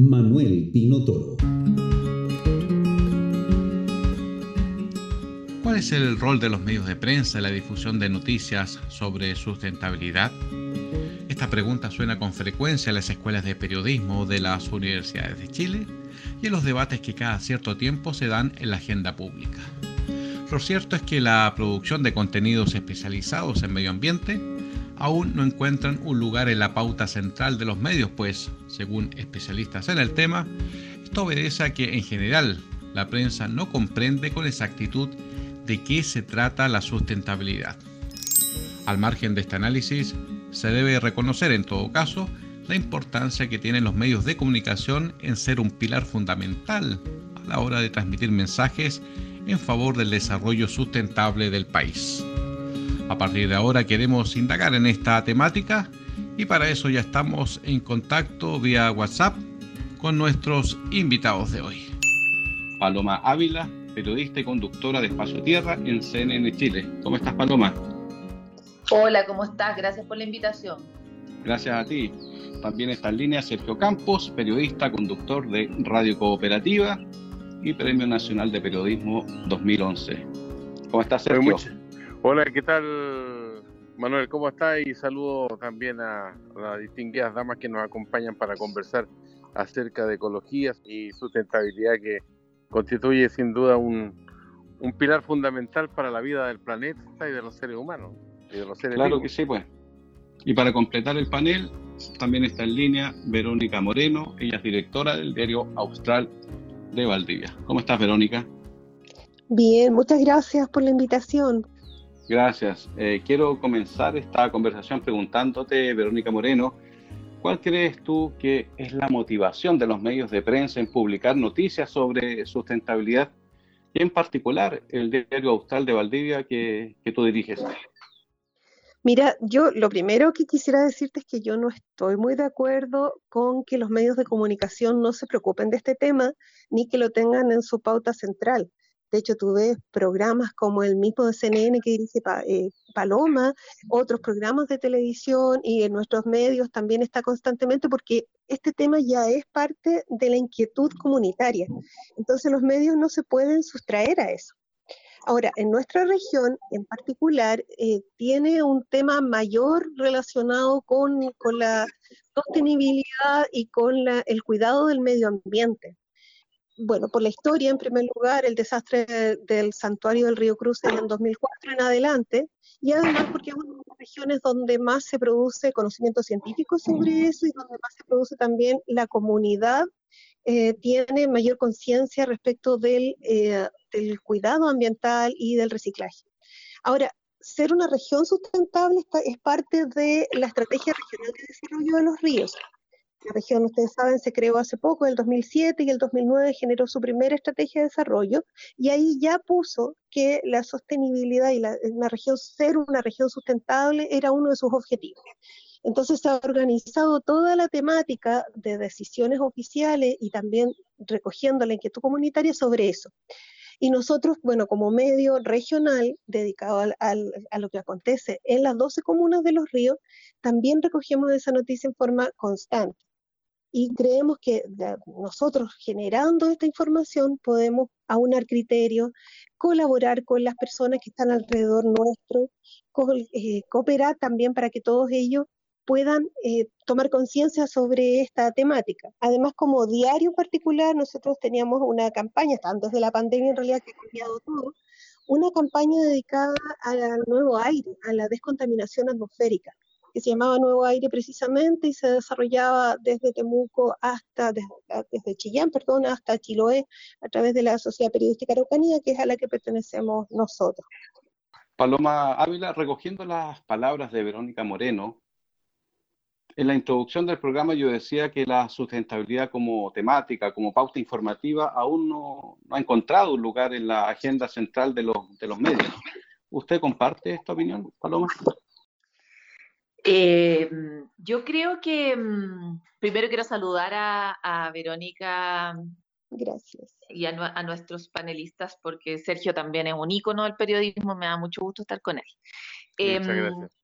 Manuel Pino Toro. ¿Cuál es el rol de los medios de prensa en la difusión de noticias sobre sustentabilidad? Esta pregunta suena con frecuencia en las escuelas de periodismo de las universidades de Chile y en los debates que cada cierto tiempo se dan en la agenda pública. Lo cierto es que la producción de contenidos especializados en medio ambiente aún no encuentran un lugar en la pauta central de los medios, pues, según especialistas en el tema, esto obedece a que en general la prensa no comprende con exactitud de qué se trata la sustentabilidad. Al margen de este análisis, se debe reconocer en todo caso la importancia que tienen los medios de comunicación en ser un pilar fundamental a la hora de transmitir mensajes en favor del desarrollo sustentable del país. A partir de ahora queremos indagar en esta temática y para eso ya estamos en contacto vía WhatsApp con nuestros invitados de hoy. Paloma Ávila, periodista y conductora de Espacio Tierra en CNN Chile. ¿Cómo estás, Paloma? Hola, ¿cómo estás? Gracias por la invitación. Gracias a ti. También está en línea Sergio Campos, periodista, conductor de Radio Cooperativa y Premio Nacional de Periodismo 2011. ¿Cómo estás, Sergio? Hola, ¿qué tal, Manuel? ¿Cómo estás? Y saludo también a las distinguidas damas que nos acompañan para conversar acerca de ecología y sustentabilidad que constituye sin duda un, pilar fundamental para la vida del planeta y de los seres humanos. claro que sí, pues. Y para completar el panel, también está en línea Verónica Moreno, ella es directora del diario Austral de Valdivia. ¿Cómo estás, Verónica? Bien, muchas gracias por la invitación. Gracias. Eh, quiero comenzar esta conversación preguntándote, Verónica Moreno, ¿cuál crees tú que es la motivación de los medios de prensa en publicar noticias sobre sustentabilidad y en particular el diario Austral de Valdivia que, que tú diriges? Mira, yo lo primero que quisiera decirte es que yo no estoy muy de acuerdo con que los medios de comunicación no se preocupen de este tema ni que lo tengan en su pauta central. De hecho, tú ves programas como el mismo CNN que dirige eh, Paloma, otros programas de televisión y en nuestros medios también está constantemente porque este tema ya es parte de la inquietud comunitaria. Entonces los medios no se pueden sustraer a eso. Ahora, en nuestra región en particular eh, tiene un tema mayor relacionado con, la sostenibilidad y con el cuidado del medio ambiente bueno, por la historia, en primer lugar, el desastre del santuario del río Cruz en 2004 en adelante, y además porque es una de las regiones donde más se produce conocimiento científico sobre eso y donde más se produce también la comunidad eh, tiene mayor conciencia respecto eh, del, cuidado ambiental y del reciclaje. Ahora, ser una región sustentable es parte de la estrategia regional de desarrollo de los ríos. La región, ustedes saben, se creó hace poco, el 2007 y el 2009 generó su primera estrategia de desarrollo y ahí ya puso que la sostenibilidad y la, una región ser una región sustentable era uno de sus objetivos. Entonces se ha organizado toda la temática de decisiones oficiales y también recogiendo la inquietud comunitaria sobre eso. Y nosotros, bueno, como medio regional dedicado a lo que acontece en las 12 comunas de los ríos, también recogemos esa noticia en forma constante y creemos que nosotros generando esta información podemos aunar criterios, colaborar con las personas que están alrededor nuestro, eh, cooperar también para que todos ellos puedan eh, tomar conciencia sobre esta temática. Además, como diario particular, nosotros teníamos una campaña, antes de la pandemia en realidad que ha cambiado todo, una campaña dedicada al nuevo aire, a la descontaminación atmosférica que se llamaba Nuevo Aire precisamente y se desarrollaba desde Temuco hasta, desde, Chillán, perdón, hasta Chiloé, a través de la Sociedad Periodística Araucanía, que es a la que pertenecemos nosotros. Paloma Ávila, recogiendo las palabras de Verónica Moreno, En la introducción del programa yo decía que la sustentabilidad como temática, como pauta informativa, aún no, ha encontrado un lugar en la agenda central de los medios. ¿Usted comparte esta opinión, Paloma? Eh, yo creo que mm, primero quiero saludar a, Verónica. Gracias. Y a, a, nuestros panelistas, porque Sergio también es un ícono del periodismo, me da mucho gusto estar con él. Muchas em, gracias.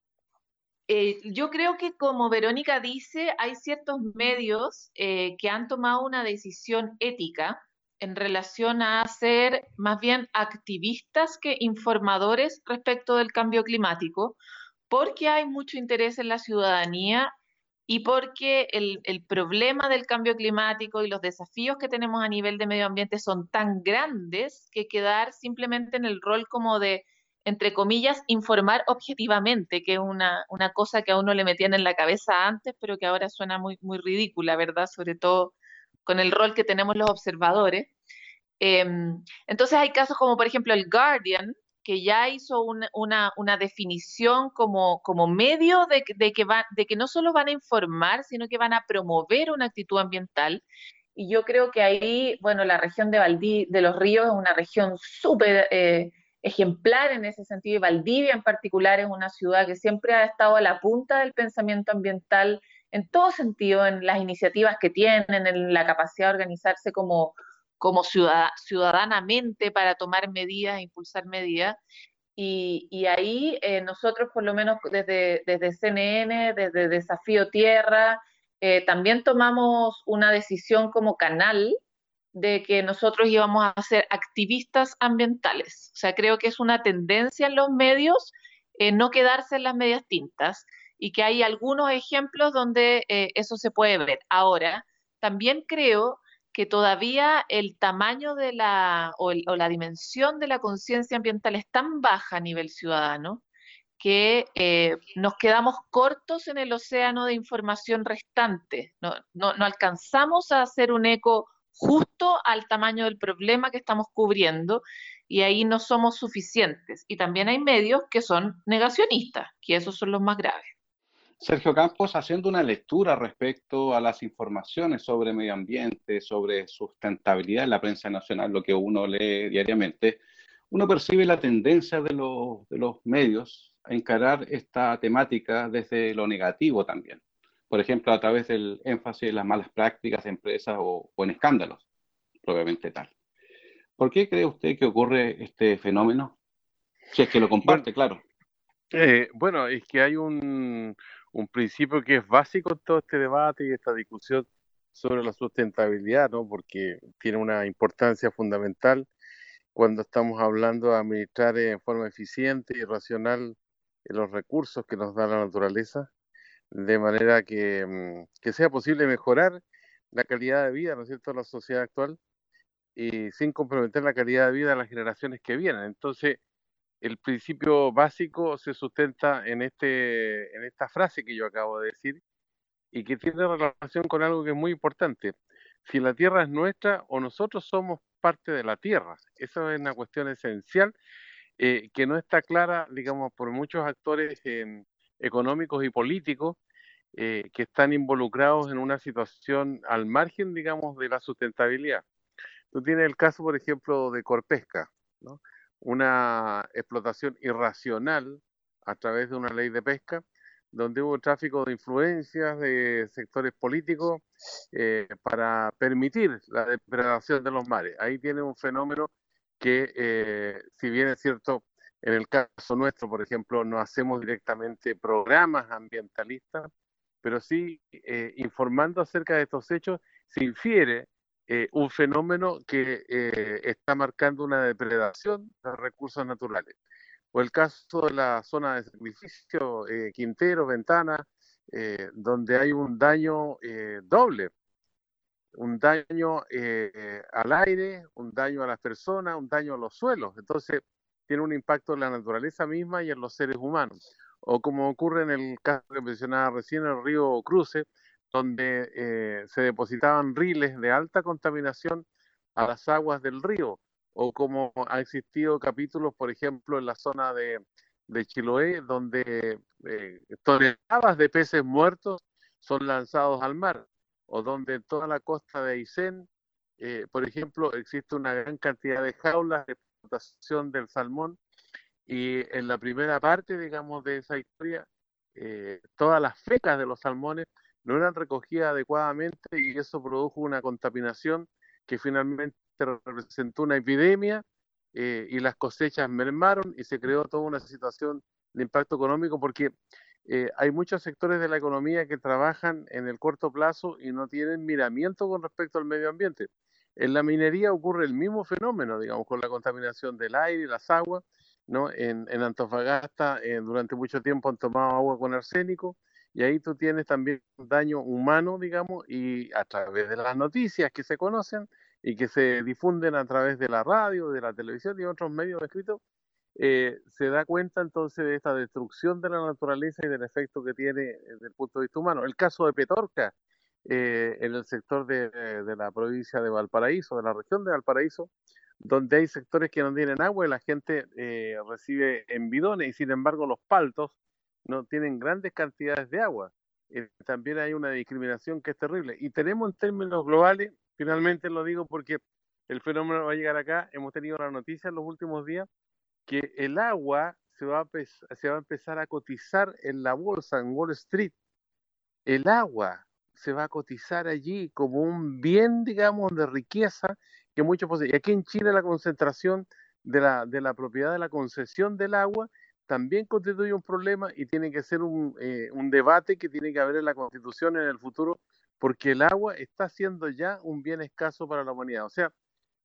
Eh, yo creo que como Verónica dice, hay ciertos medios eh, que han tomado una decisión ética en relación a ser más bien activistas que informadores respecto del cambio climático, porque hay mucho interés en la ciudadanía y porque el, problema del cambio climático y los desafíos que tenemos a nivel de medio ambiente son tan grandes que quedar simplemente en el rol como de entre comillas, informar objetivamente, que es una, cosa que a uno le metían en la cabeza antes, pero que ahora suena muy, muy ridícula, ¿verdad? Sobre todo con el rol que tenemos los observadores. Em, entonces hay casos como, por ejemplo, el Guardian, que ya hizo una, una, definición como, como medio de, que de que no solo van a informar, sino que van a promover una actitud ambiental. Y yo creo que ahí, bueno, la región de Valdí, de los ríos es una región súper... Eh, ejemplar en ese sentido, y Valdivia en particular es una ciudad que siempre ha estado a la punta del pensamiento ambiental en todo sentido, en las iniciativas que tienen, en la capacidad de organizarse como, como ciudadanamente para tomar medidas, impulsar medidas. Y, ahí eh, nosotros, por lo menos desde, desde CNN, desde Desafío Tierra, eh, también tomamos una decisión como canal de que nosotros íbamos a ser activistas ambientales. O sea, creo que es una tendencia en los medios eh, no quedarse en las medias tintas y que hay algunos ejemplos donde eh, eso se puede ver. Ahora, también creo que todavía el tamaño de la o, la dimensión de la conciencia ambiental es tan baja a nivel ciudadano que eh, nos quedamos cortos en el océano de información restante. No, no, no alcanzamos a hacer un eco justo al tamaño del problema que estamos cubriendo y ahí no somos suficientes. Y también hay medios que son negacionistas, que esos son los más graves. Sergio Campos, haciendo una lectura respecto a las informaciones sobre medio ambiente, sobre sustentabilidad en la prensa nacional, lo que uno lee diariamente, uno percibe la tendencia de los, de los medios a encarar esta temática desde lo negativo también por ejemplo, a través del énfasis en las malas prácticas de empresas o, en escándalos, probablemente tal. ¿Por qué cree usted que ocurre este fenómeno? Si es que lo comparte, claro. Eh, bueno, es que hay un, un principio que es básico en todo este debate y esta discusión sobre la sustentabilidad, ¿no? Porque tiene una importancia fundamental cuando estamos hablando de administrar en forma eficiente y racional los recursos que nos da la naturaleza de manera mm, que, sea posible mejorar la calidad de vida, ¿no es cierto?, de la sociedad actual y sin comprometer la calidad de vida de las generaciones que vienen. Entonces, el principio básico se sustenta en, este, en esta frase que yo acabo de decir y que tiene relación con algo que es muy importante. Si la tierra es nuestra o nosotros somos parte de la tierra. Eso es una cuestión esencial eh, que no está clara, digamos, por muchos actores en, económicos y políticos eh, que están involucrados en una situación al margen, digamos, de la sustentabilidad. Tú tienes el caso, por ejemplo, de Corpesca, ¿no? Una explotación irracional a través de una ley de pesca, donde hubo tráfico de influencias de sectores políticos eh, para permitir la depredación de los mares. Ahí tiene un fenómeno que, eh, si bien es cierto, en el caso nuestro, por ejemplo, no hacemos directamente programas ambientalistas, pero sí eh, informando acerca de estos hechos se infiere eh, un fenómeno que eh, está marcando una depredación de recursos naturales. O el caso de la zona de sacrificio, Quintero, Ventana, donde hay un daño doble, un daño al aire, un daño a las personas, un daño a los suelos. Entonces, tiene un impacto en la naturaleza misma y en los seres humanos. O como ocurre en el caso que mencionaba recién, el río Cruce, donde eh, se depositaban riles de alta contaminación a las aguas del río, o como ha existido capítulos, por ejemplo, en la zona de, de Chiloé, donde eh, toneladas de peces muertos son lanzados al mar, o donde en toda la costa de Aysén, eh, por ejemplo, existe una gran cantidad de jaulas de explotación del salmón, y en la primera parte, digamos, de esa historia, eh, todas las fecas de los salmones no eran recogidas adecuadamente y eso produjo una contaminación que finalmente representó una epidemia eh, y las cosechas mermaron y se creó toda una situación de impacto económico porque eh, hay muchos sectores de la economía que trabajan en el corto plazo y no tienen miramiento con respecto al medio ambiente. En la minería ocurre el mismo fenómeno, digamos, con la contaminación del aire y las aguas. ¿no? En, Antofagasta eh, durante mucho tiempo han tomado agua con arsénico y ahí tú tienes también daño humano, digamos, y a través de las noticias que se conocen y que se difunden a través de la radio, de la televisión y otros medios escritos, eh, se da cuenta entonces de esta destrucción de la naturaleza y del efecto que tiene desde el punto de vista humano. El caso de Petorca, eh, en el sector de, de, la provincia de Valparaíso, de la región de Valparaíso, donde hay sectores que no tienen agua y la gente eh, recibe en bidones y sin embargo los paltos no tienen grandes cantidades de agua. Eh, también hay una discriminación que es terrible. Y tenemos en términos globales, finalmente lo digo porque el fenómeno va a llegar acá, hemos tenido la noticia en los últimos días que el agua se va, a se va a empezar a cotizar en la bolsa, en Wall Street. El agua se va a cotizar allí como un bien, digamos, de riqueza que muchos poseen. Y aquí en Chile la concentración de la, de la propiedad de la concesión del agua también constituye un problema y tiene que ser un, eh, un, debate que tiene que haber en la Constitución en el futuro, porque el agua está siendo ya un bien escaso para la humanidad. O sea,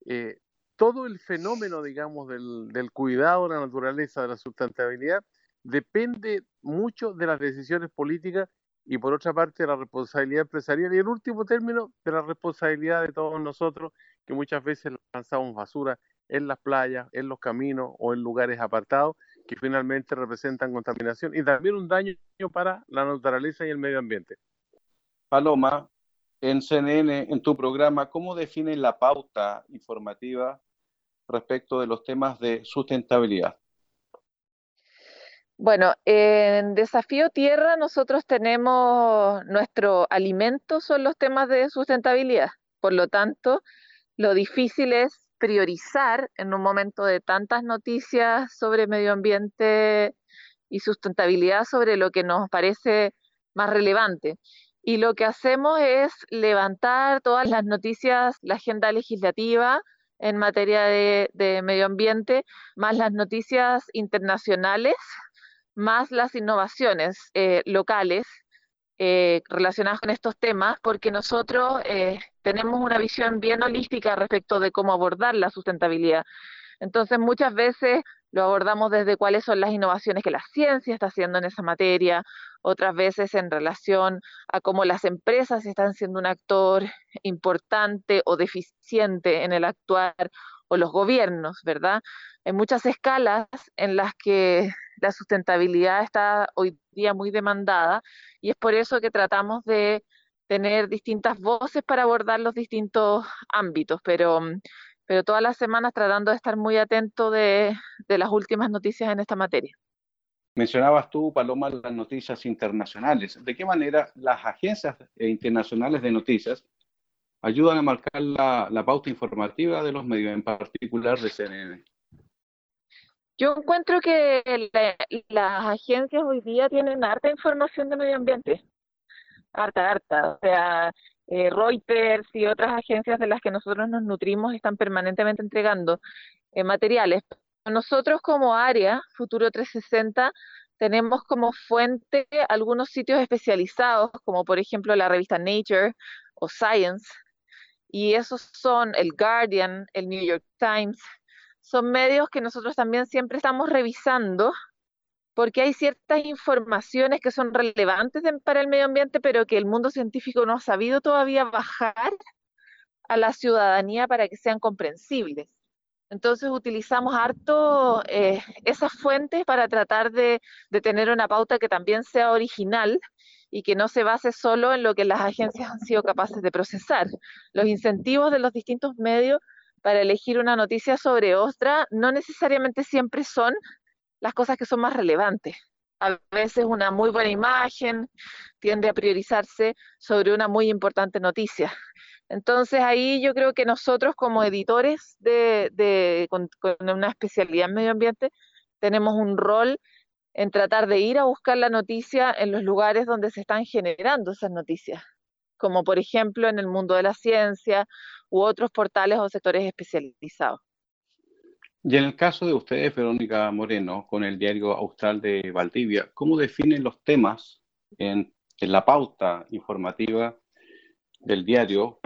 eh, todo el fenómeno, digamos, del, del, cuidado de la naturaleza, de la sustentabilidad, depende mucho de las decisiones políticas y por otra parte de la responsabilidad empresarial y en último término de la responsabilidad de todos nosotros que muchas veces lanzamos basura en las playas, en los caminos o en lugares apartados que finalmente representan contaminación y también un daño para la naturaleza y el medio ambiente. Paloma, en CNN, en tu programa, ¿cómo defines la pauta informativa respecto de los temas de sustentabilidad? Bueno, en Desafío Tierra nosotros tenemos nuestro alimento son los temas de sustentabilidad. Por lo tanto, lo difícil es priorizar en un momento de tantas noticias sobre medio ambiente y sustentabilidad sobre lo que nos parece más relevante. Y lo que hacemos es levantar todas las noticias, la agenda legislativa en materia de, medio ambiente, más las noticias internacionales, más las innovaciones eh, locales eh, relacionadas con estos temas, porque nosotros eh, tenemos una visión bien holística respecto de cómo abordar la sustentabilidad. Entonces, muchas veces lo abordamos desde cuáles son las innovaciones que la ciencia está haciendo en esa materia, otras veces en relación a cómo las empresas están siendo un actor importante o deficiente en el actuar, o los gobiernos, ¿verdad? Hay muchas escalas en las que la sustentabilidad está hoy día muy demandada y es por eso que tratamos de tener distintas voces para abordar los distintos ámbitos, pero, pero todas las semanas tratando de estar muy atento de, de las últimas noticias en esta materia. Mencionabas tú, Paloma, las noticias internacionales. ¿De qué manera las agencias internacionales de noticias ayudan a marcar la, la pauta informativa de los medios, en particular de CNN? Yo encuentro que las agencias hoy día tienen harta información de medio ambiente, harta, harta. O sea, eh, Reuters y otras agencias de las que nosotros nos nutrimos están permanentemente entregando eh, materiales. Nosotros como área, Futuro 360, tenemos como fuente algunos sitios especializados, como por ejemplo la revista Nature o Science, y esos son el Guardian, el New York Times, son medios que nosotros también siempre estamos revisando porque hay ciertas informaciones que son relevantes para el medio ambiente, pero que el mundo científico no ha sabido todavía bajar a la ciudadanía para que sean comprensibles. Entonces utilizamos harto eh, esas fuentes para tratar de, de tener una pauta que también sea original y que no se base solo en lo que las agencias han sido capaces de procesar. Los incentivos de los distintos medios para elegir una noticia sobre otra no necesariamente siempre son las cosas que son más relevantes. a veces una muy buena imagen tiende a priorizarse sobre una muy importante noticia. Entonces ahí yo creo que nosotros como editores de, con, una especialidad en medio ambiente tenemos un rol en tratar de ir a buscar la noticia en los lugares donde se están generando esas noticias, como por ejemplo en el mundo de la ciencia u otros portales o sectores especializados. Y en el caso de ustedes, Verónica Moreno, con el diario Austral de Valdivia, ¿cómo definen los temas en, la pauta informativa del diario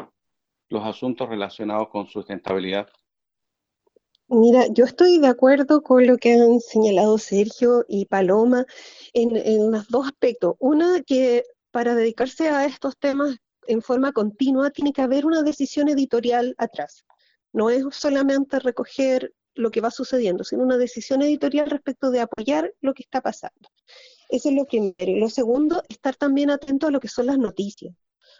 los asuntos relacionados con sustentabilidad? Mira, yo estoy de acuerdo con lo que han señalado Sergio y Paloma en, en los dos aspectos. Una, que para dedicarse a estos temas en forma continua tiene que haber una decisión editorial atrás. No es solamente recoger lo que va sucediendo, sino una decisión editorial respecto de apoyar lo que está pasando. Eso es lo primero. Y lo segundo, estar también atento a lo que son las noticias.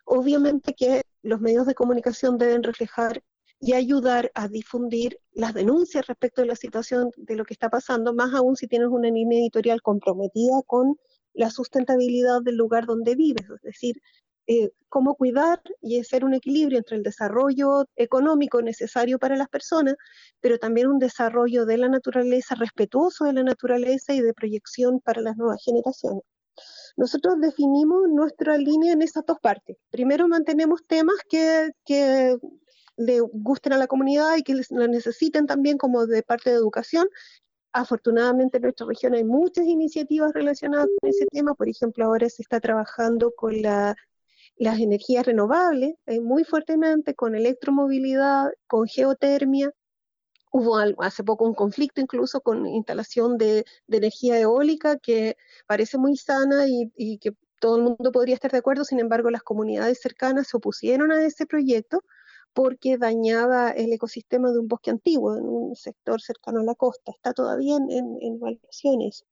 Obviamente que los medios de comunicación deben reflejar y ayudar a difundir las denuncias respecto de la situación de lo que está pasando, más aún si tienes una línea editorial comprometida con la sustentabilidad del lugar donde vives, es decir, eh, cómo cuidar y hacer un equilibrio entre el desarrollo económico necesario para las personas, pero también un desarrollo de la naturaleza, respetuoso de la naturaleza y de proyección para las nuevas generaciones. Nosotros definimos nuestra línea en esas dos partes. Primero mantenemos temas que, que le gusten a la comunidad y que lo necesiten también como de parte de educación. Afortunadamente en nuestra región hay muchas iniciativas relacionadas con ese tema. Por ejemplo, ahora se está trabajando con la las energías renovables eh, muy fuertemente con electromovilidad, con geotermia. Hubo hace poco un conflicto incluso con instalación de, energía eólica que parece muy sana y, que todo el mundo podría estar de acuerdo, sin embargo las comunidades cercanas se opusieron a ese proyecto porque dañaba el ecosistema de un bosque antiguo en un sector cercano a la costa. Está todavía en, en, en evaluaciones.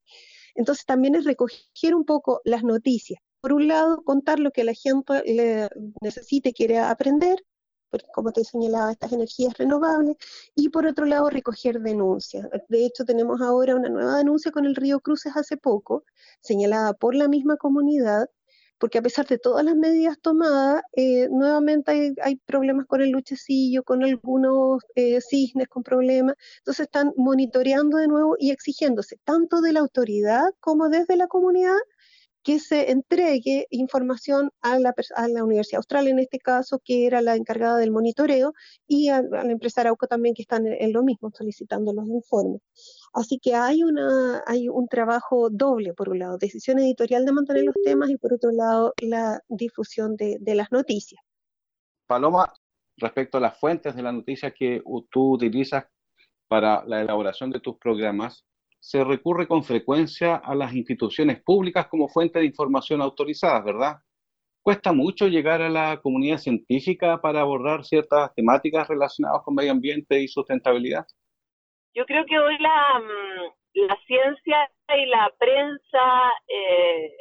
Entonces también es recoger un poco las noticias por un lado, contar lo que la gente le necesite, quiere aprender, porque como te señalaba, estas energías renovables, y por otro lado, recoger denuncias. De hecho, tenemos ahora una nueva denuncia con el río Cruces hace poco, señalada por la misma comunidad, porque a pesar de todas las medidas tomadas, eh, nuevamente hay, problemas con el luchecillo, con algunos eh, cisnes con problemas, entonces están monitoreando de nuevo y exigiéndose tanto de la autoridad como desde la comunidad que se entregue información a la, a la Universidad Austral, en este caso, que era la encargada del monitoreo, y a, la empresa Arauco también, que están en, lo mismo, solicitando los informes. Así que hay, una, hay un trabajo doble, por un lado, decisión editorial de mantener los temas y por otro lado, la difusión de, de las noticias. Paloma, respecto a las fuentes de las noticias que tú utilizas para la elaboración de tus programas, se recurre con frecuencia a las instituciones públicas como fuente de información autorizadas, ¿verdad? ¿Cuesta mucho llegar a la comunidad científica para abordar ciertas temáticas relacionadas con medio ambiente y sustentabilidad? Yo creo que hoy la, mm, ciencia y la prensa, eh,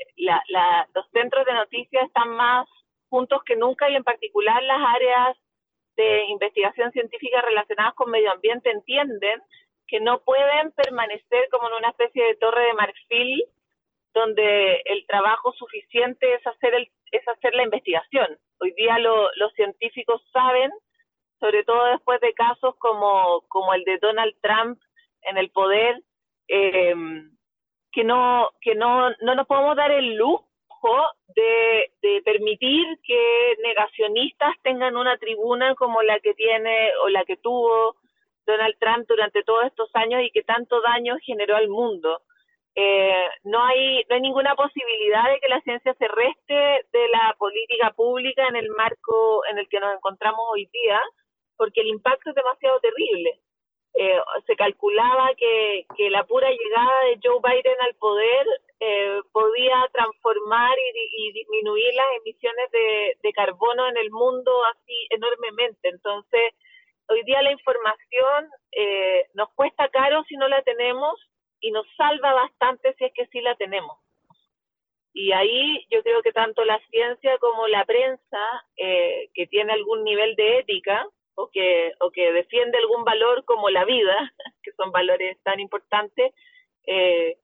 los centros de noticias están más juntos que nunca y en particular las áreas de investigación científica relacionadas con medio ambiente entienden que no pueden permanecer como en una especie de torre de marfil donde el trabajo suficiente es hacer, el, es hacer la investigación. Hoy día los científicos saben, sobre todo después de casos como, como el de Donald Trump en el poder, eh, que, no, que no, no nos podemos dar el lujo de, de, permitir que negacionistas tengan una tribuna como la que tiene o la que tuvo Donald Trump durante todos estos años y que tanto daño generó al mundo. Eh, no hay no hay ninguna posibilidad de que la ciencia se reste de la política pública en el marco en el que nos encontramos hoy día, porque el impacto es demasiado terrible. Eh, se calculaba que, que, la pura llegada de Joe Biden al poder eh, podía transformar y, disminuir las emisiones de carbono en el mundo así enormemente. Entonces, hoy día la información eh, nos cuesta caro si no la tenemos y nos salva bastante si es que sí la tenemos. Y ahí yo creo que tanto la ciencia como la prensa, eh, que tiene algún nivel de ética o que, o que defiende algún valor como la vida, que son valores tan importantes, eh,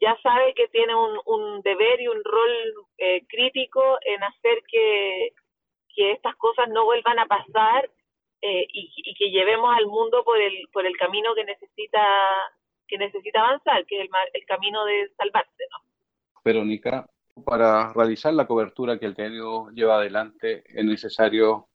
ya sabe que tiene un, deber y un rol eh, crítico en hacer que, estas cosas no vuelvan a pasar eh, y, que llevemos al mundo por el, por el camino que necesita que necesita avanzar, que es el, el camino de salvarse. ¿no? Verónica, para realizar la cobertura que el diario lleva adelante es necesario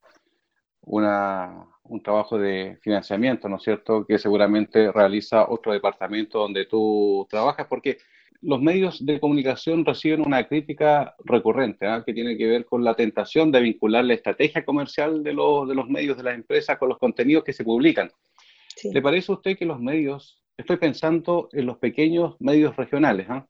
una, un trabajo de financiamiento, ¿no es cierto?, que seguramente realiza otro departamento donde tú trabajas, porque los medios de comunicación reciben una crítica recurrente, ¿ah? que tiene que ver con la tentación de vincular la estrategia comercial de los, de los medios de las empresas con los contenidos que se publican. ¿Le parece a usted que los medios, estoy pensando en los pequeños medios regionales, ¿ah?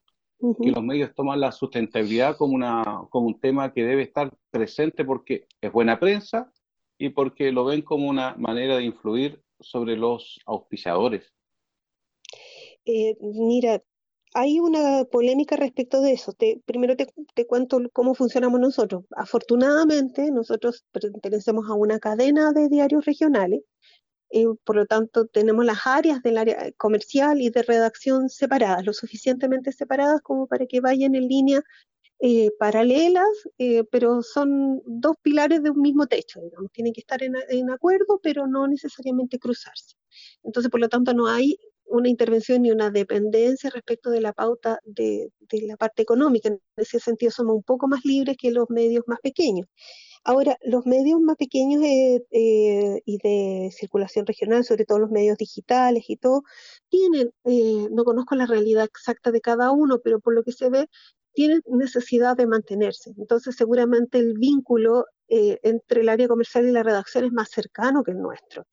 que los medios toman la sustentabilidad como, una, como un tema que debe estar presente porque es buena prensa y porque lo ven como una manera de influir sobre los auspiciadores? Eh, mira, hay una polémica respecto de eso. primero te, te, cuento cómo funcionamos nosotros. Afortunadamente, nosotros pertenecemos a una cadena de diarios regionales por lo tanto tenemos las áreas del área comercial y de redacción separadas, lo suficientemente separadas como para que vayan en línea eh, paralelas, eh, pero son dos pilares de un mismo techo, digamos, tienen que estar en, acuerdo, pero no necesariamente cruzarse. Entonces, por lo tanto, no hay una intervención ni una dependencia respecto de la pauta de, de la parte económica. En ese sentido, somos un poco más libres que los medios más pequeños. Ahora, los medios más pequeños eh, eh, y de circulación regional, sobre todo los medios digitales y todo, tienen, eh, no conozco la realidad exacta de cada uno, pero por lo que se ve, tienen necesidad de mantenerse. Entonces, seguramente el vínculo entre el área comercial y la redacción es más cercano que el nuestro.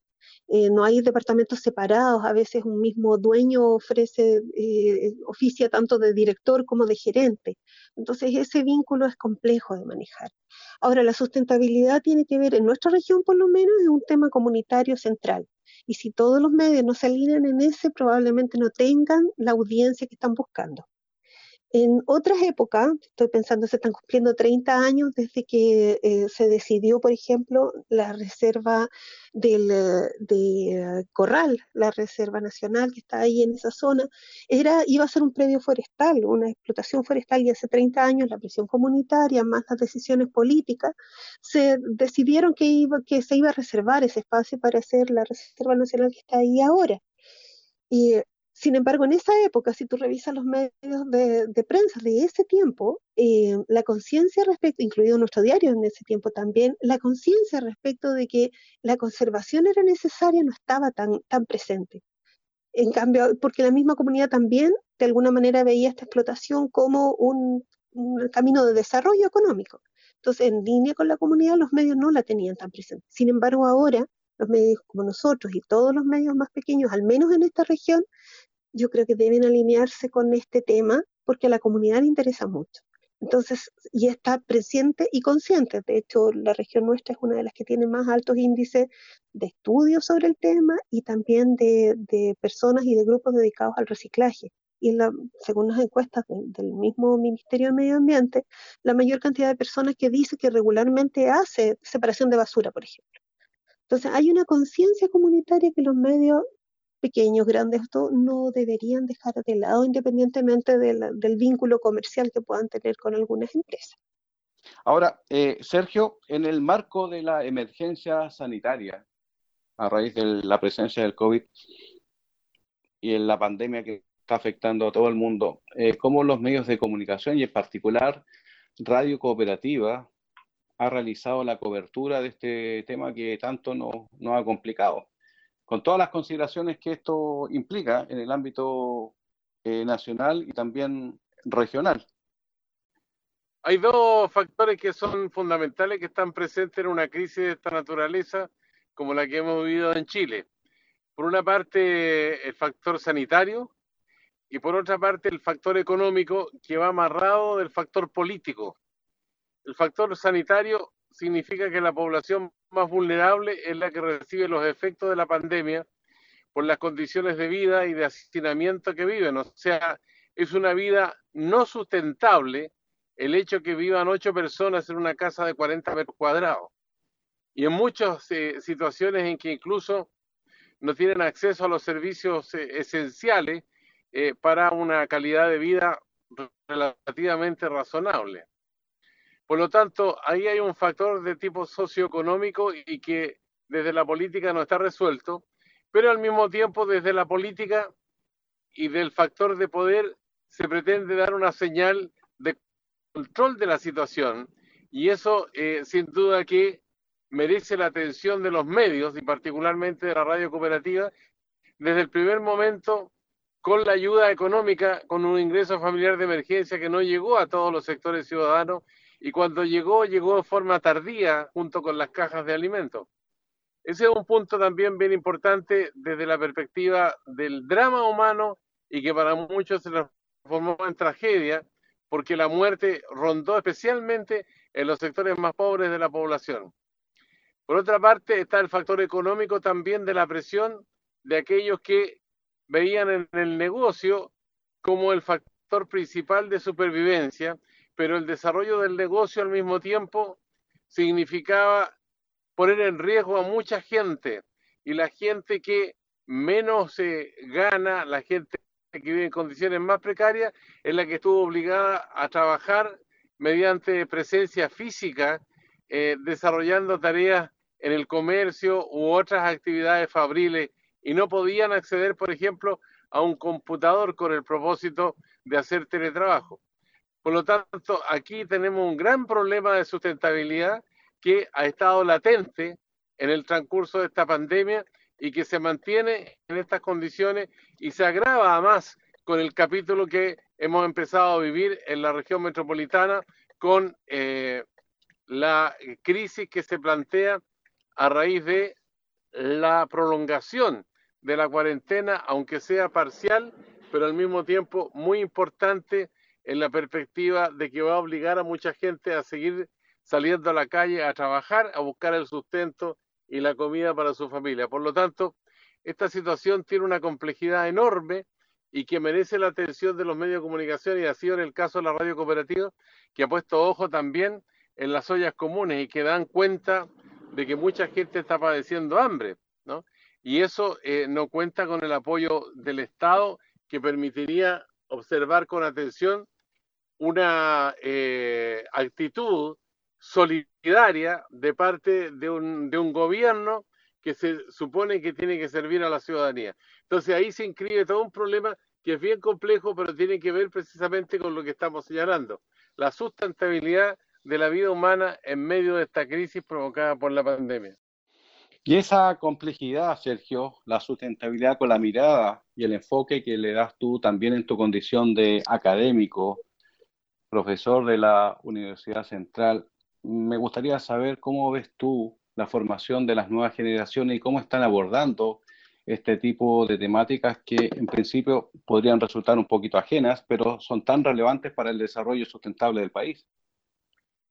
Eh, no hay departamentos separados, a veces un mismo dueño ofrece, eh, oficia tanto de director como de gerente. Entonces ese vínculo es complejo de manejar. Ahora, la sustentabilidad tiene que ver, en nuestra región por lo menos, es un tema comunitario central. Y si todos los medios no se alinean en ese, probablemente no tengan la audiencia que están buscando. En otras épocas, estoy pensando, se están cumpliendo 30 años desde que eh, se decidió, por ejemplo, la reserva del, eh, de Corral, la reserva nacional que está ahí en esa zona, era, iba a ser un predio forestal, una explotación forestal, y hace 30 años la presión comunitaria, más las decisiones políticas, se decidieron que, iba, que se iba a reservar ese espacio para hacer la reserva nacional que está ahí ahora. Y sin embargo, en esa época, si tú revisas los medios de, prensa de ese tiempo, eh, la conciencia respecto, incluido nuestro diario en ese tiempo también, la conciencia respecto de que la conservación era necesaria no estaba tan, tan presente. En cambio, porque la misma comunidad también de alguna manera veía esta explotación como un, un camino de desarrollo económico. Entonces, en línea con la comunidad, los medios no la tenían tan presente. Sin embargo, ahora los medios como nosotros y todos los medios más pequeños, al menos en esta región, yo creo que deben alinearse con este tema porque a la comunidad le interesa mucho. Entonces, y está presente y consciente. De hecho, la región nuestra es una de las que tiene más altos índices de estudios sobre el tema y también de, personas y de grupos dedicados al reciclaje. Y según las encuestas del mismo Ministerio de Medio Ambiente, la mayor cantidad de personas que dice que regularmente hace separación de basura, por ejemplo. Entonces, hay una conciencia comunitaria que los medios pequeños, grandes, no deberían dejar de lado independientemente del vínculo comercial que puedan tener con algunas empresas. Ahora, eh, Sergio, en el marco de la emergencia sanitaria, a raíz de la presencia del COVID y en la pandemia que está afectando a todo el mundo, eh, ¿cómo los medios de comunicación y en particular Radio Cooperativa ha realizado la cobertura de este tema que tanto nos ha complicado? con todas las consideraciones que esto implica en el ámbito eh, nacional y también regional. Hay dos factores que son fundamentales que están presentes en una crisis de esta naturaleza como la que hemos vivido en Chile. Por una parte, el factor sanitario y por otra parte, el factor económico que va amarrado del factor político. El factor sanitario significa que la población más vulnerable es la que recibe los efectos de la pandemia por las condiciones de vida y de hacinamiento que viven. O sea, es una vida no sustentable el hecho que vivan ocho personas en una casa de 40 metros cuadrados. Y en muchas eh, situaciones en que incluso no tienen acceso a los servicios eh, esenciales eh, para una calidad de vida relativamente razonable. Por lo tanto, ahí hay un factor de tipo socioeconómico y que desde la política no está resuelto, pero al mismo tiempo desde la política y del factor de poder se pretende dar una señal de control de la situación y eso eh, sin duda que merece la atención de los medios y particularmente de la radio cooperativa desde el primer momento con la ayuda económica, con un ingreso familiar de emergencia que no llegó a todos los sectores ciudadanos y cuando llegó, llegó de forma tardía junto con las cajas de alimentos. Ese es un punto también bien importante desde la perspectiva del drama humano y que para muchos se transformó en tragedia porque la muerte rondó especialmente en los sectores más pobres de la población. Por otra parte, está el factor económico también de la presión de aquellos que veían en el negocio como el factor principal de supervivencia, pero el desarrollo del negocio al mismo tiempo significaba poner en riesgo a mucha gente y la gente que menos se gana, la gente que vive en condiciones más precarias, es la que estuvo obligada a trabajar mediante presencia física, eh, desarrollando tareas en el comercio u otras actividades fabriles y no podían acceder, por ejemplo, a un computador con el propósito de hacer teletrabajo. Por lo tanto, aquí tenemos un gran problema de sustentabilidad que ha estado latente en el transcurso de esta pandemia y que se mantiene en estas condiciones y se agrava más con el capítulo que hemos empezado a vivir en la región metropolitana con eh, la crisis que se plantea a raíz de la prolongación de la cuarentena, aunque sea parcial, pero al mismo tiempo muy importante en la perspectiva de que va a obligar a mucha gente a seguir saliendo a la calle a trabajar, a buscar el sustento y la comida para su familia. Por lo tanto, esta situación tiene una complejidad enorme y que merece la atención de los medios de comunicación y ha sido en el caso de la radio cooperativa, que ha puesto ojo también en las ollas comunes y que dan cuenta de que mucha gente está padeciendo hambre, ¿no? Y eso eh, no cuenta con el apoyo del Estado que permitiría observar con atención una eh, actitud solidaria de parte de un, de un gobierno que se supone que tiene que servir a la ciudadanía. Entonces ahí se inscribe todo un problema que es bien complejo, pero tiene que ver precisamente con lo que estamos señalando, la sustentabilidad de la vida humana en medio de esta crisis provocada por la pandemia. Y esa complejidad, Sergio, la sustentabilidad con la mirada y el enfoque que le das tú también en tu condición de académico, profesor de la Universidad Central, me gustaría saber cómo ves tú la formación de las nuevas generaciones y cómo están abordando este tipo de temáticas que en principio podrían resultar un poquito ajenas, pero son tan relevantes para el desarrollo sustentable del país.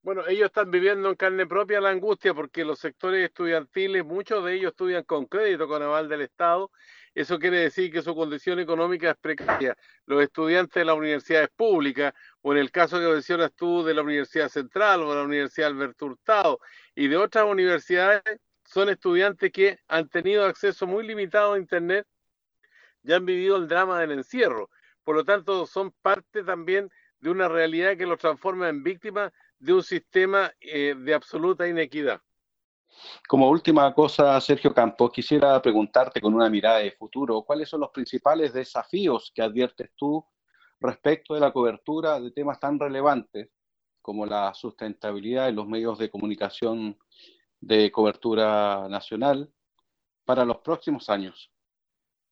Bueno, ellos están viviendo en carne propia la angustia porque los sectores estudiantiles, muchos de ellos estudian con crédito con aval del Estado. Eso quiere decir que su condición económica es precaria. Los estudiantes de las universidades públicas, o en el caso que mencionas tú de la Universidad Central o de la Universidad Alberto Hurtado y de otras universidades, son estudiantes que han tenido acceso muy limitado a Internet y han vivido el drama del encierro. Por lo tanto, son parte también de una realidad que los transforma en víctimas de un sistema eh, de absoluta inequidad. Como última cosa, Sergio Campos, quisiera preguntarte con una mirada de futuro, ¿cuáles son los principales desafíos que adviertes tú respecto de la cobertura de temas tan relevantes como la sustentabilidad en los medios de comunicación de cobertura nacional para los próximos años?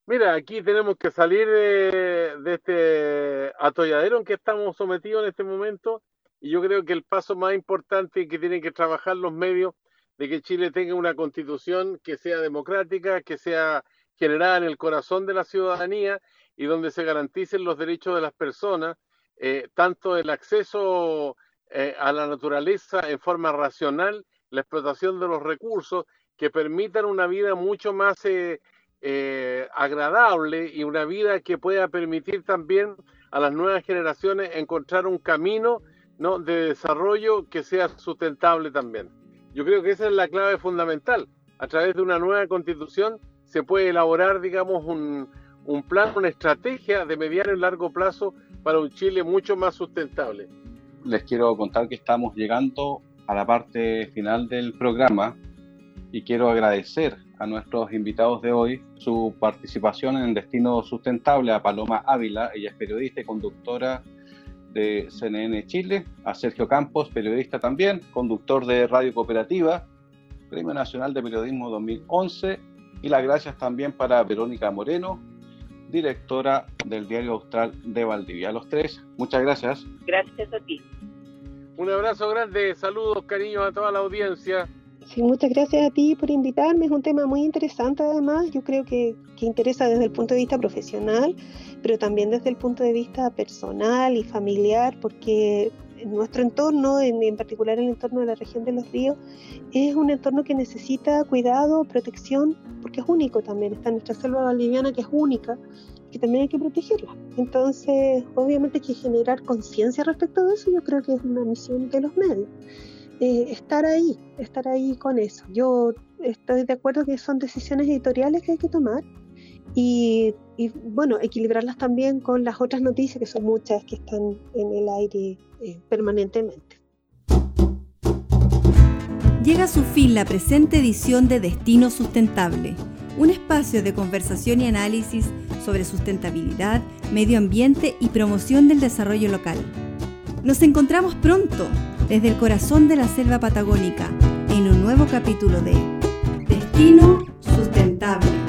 Mira, aquí tenemos que salir de, este atolladero en que estamos sometidos en este momento y yo creo que el paso más importante que tienen que trabajar los medios de que Chile tenga una constitución que sea democrática, que sea generada en el corazón de la ciudadanía y donde se garanticen los derechos de las personas, eh, tanto el acceso eh, a la naturaleza en forma racional, la explotación de los recursos, que permitan una vida mucho más eh, agradable y una vida que pueda permitir también a las nuevas generaciones encontrar un camino ¿no? de desarrollo que sea sustentable también. Yo creo que esa es la clave fundamental. A través de una nueva constitución se puede elaborar, digamos, un, plan, una estrategia de mediano y largo plazo para un Chile mucho más sustentable. Les quiero contar que estamos llegando a la parte final del programa y quiero agradecer a nuestros invitados de hoy su participación en Destino Sustentable, a Paloma Ávila, ella es periodista y conductora de CNN Chile, a Sergio Campos, periodista también, conductor de Radio Cooperativa, Premio Nacional de Periodismo 2011, y las gracias también para Verónica Moreno, directora del Diario Austral de Valdivia. A los tres, muchas gracias. Gracias a ti. Un abrazo grande, saludos, cariños a toda la audiencia. Sí, muchas gracias a ti por invitarme. Es un tema muy interesante además. Yo creo que, que, interesa desde el punto de vista profesional, pero también desde el punto de vista personal y familiar, porque nuestro entorno, en, en particular el entorno de la región de los ríos, es un entorno que necesita cuidado, protección, porque es único también. Está nuestra selva boliviana que es única que también hay que protegerla. Entonces, obviamente hay que generar conciencia respecto de eso, yo creo que es una misión de los medios. Eh, estar ahí, estar ahí con eso. Yo estoy de acuerdo que son decisiones editoriales que hay que tomar y, bueno, equilibrarlas también con las otras noticias, que son muchas que están en el aire eh, permanentemente. Llega a su fin la presente edición de Destino Sustentable, un espacio de conversación y análisis sobre sustentabilidad, medio ambiente y promoción del desarrollo local. Nos encontramos pronto desde el corazón de la selva patagónica en un nuevo capítulo de Destino Sustentable.